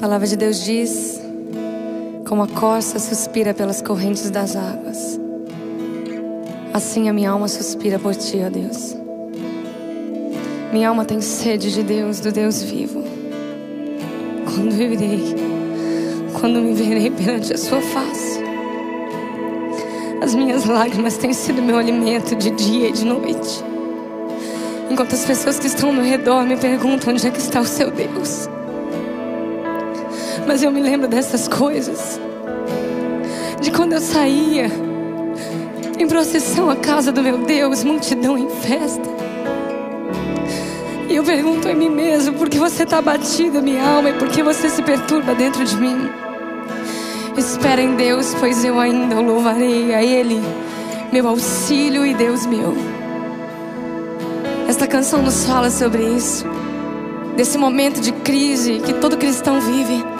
A palavra de Deus diz: como a corça suspira pelas correntes das águas, assim a minha alma suspira por ti, ó Deus. Minha alma tem sede de Deus, do Deus vivo. Quando viverei, quando me verei perante a sua face. As minhas lágrimas têm sido meu alimento de dia e de noite. Enquanto as pessoas que estão ao meu redor me perguntam onde é que está o seu Deus. Mas eu me lembro dessas coisas. De quando eu saía em procissão à casa do meu Deus, multidão em festa. E eu pergunto a mim mesmo: por que você está batida, minha alma, e por que você se perturba dentro de mim? Espera em Deus, pois eu ainda o louvarei a Ele, meu auxílio e Deus meu. Esta canção nos fala sobre isso, desse momento de crise que todo cristão vive.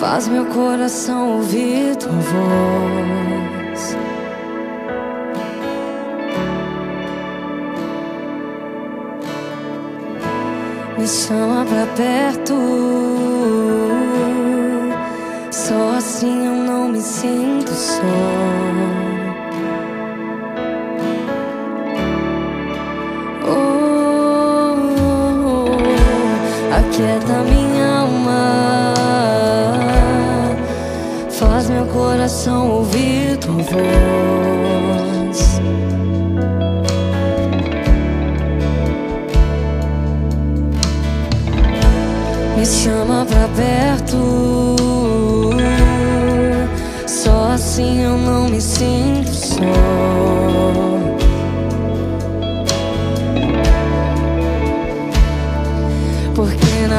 Faz meu coração ouvir tua voz. Me chama pra perto. Só assim eu não me sinto só. Oh, oh, oh. aquieta coração ouvir tua voz. Me chama pra perto. Só assim eu não me sinto só.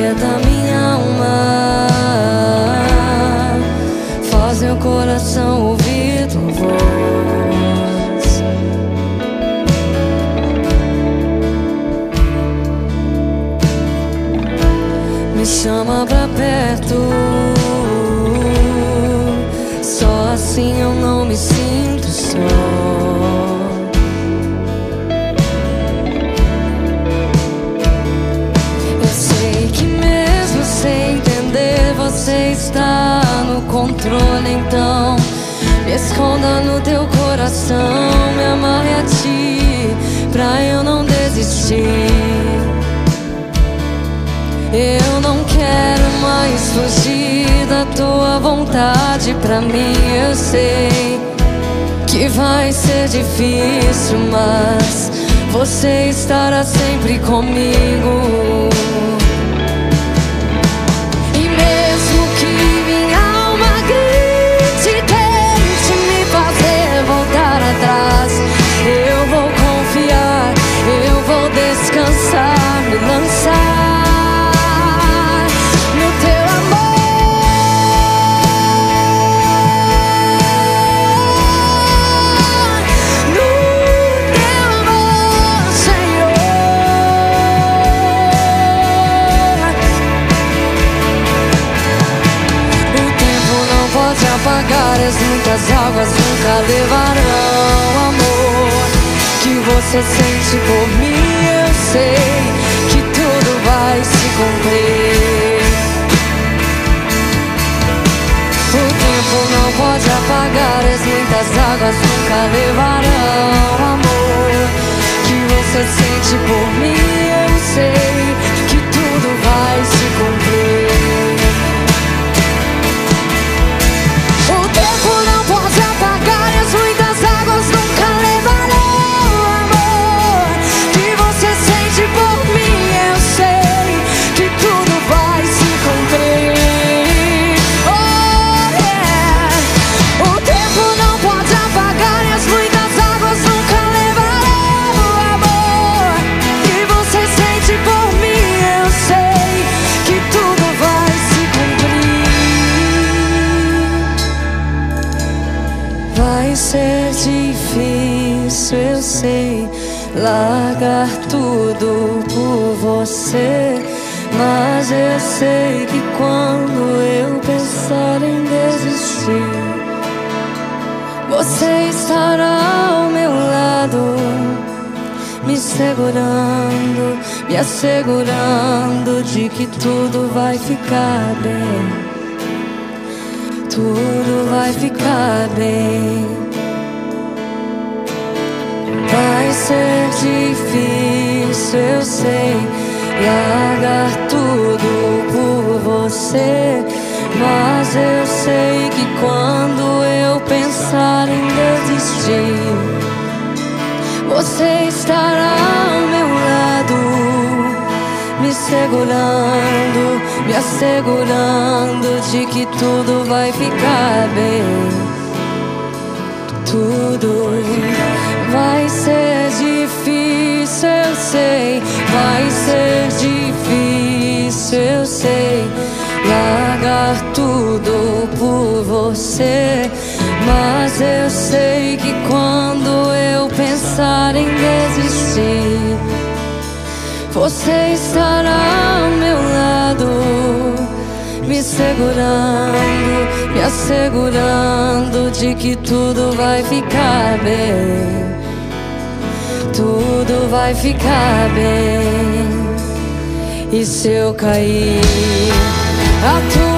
É da minha alma, faz meu coração ouvir tua voz. Me chama pra perto, coração, me amarre a ti, pra eu não desistir. Eu não quero mais fugir da tua vontade pra mim, eu sei que vai ser difícil, mas você estará sempre comigo. As muitas águas nunca levarão amor que você sente por mim. Eu sei que tudo vai se cumprir. O tempo não pode apagar as muitas águas nunca levarão amor largar tudo por você. Mas eu sei que quando eu pensar em desistir, você estará ao meu lado, me segurando, me assegurando de que tudo vai ficar bem. Tudo vai ficar bem. Ser difícil, eu sei, largar tudo por você. Mas eu sei que quando eu pensar em desistir, você estará ao meu lado, me segurando, me assegurando de que tudo vai ficar bem. Tudo Vai ser difícil, eu sei. Vai ser difícil, eu sei. Largar tudo por você. Mas eu sei que quando eu pensar em desistir, você estará ao meu lado, me segurando, me assegurando de que tudo vai ficar bem tudo vai ficar bem. E se eu cair, a tua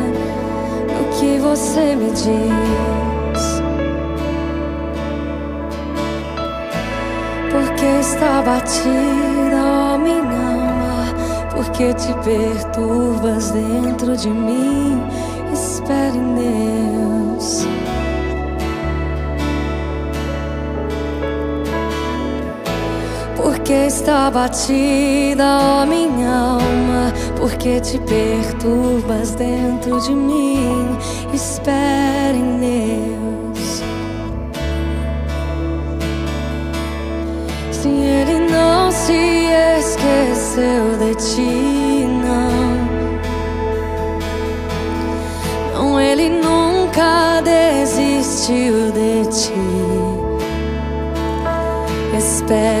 você me diz. porque está batida, ó minha alma, porque te perturbas dentro de mim. Está batida, ó minha alma, porque te perturbas dentro de mim. Espere em Deus. Sim, ele não se esqueceu de ti, não. Não, ele nunca desistiu de ti. Espere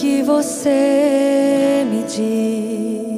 que você me diz.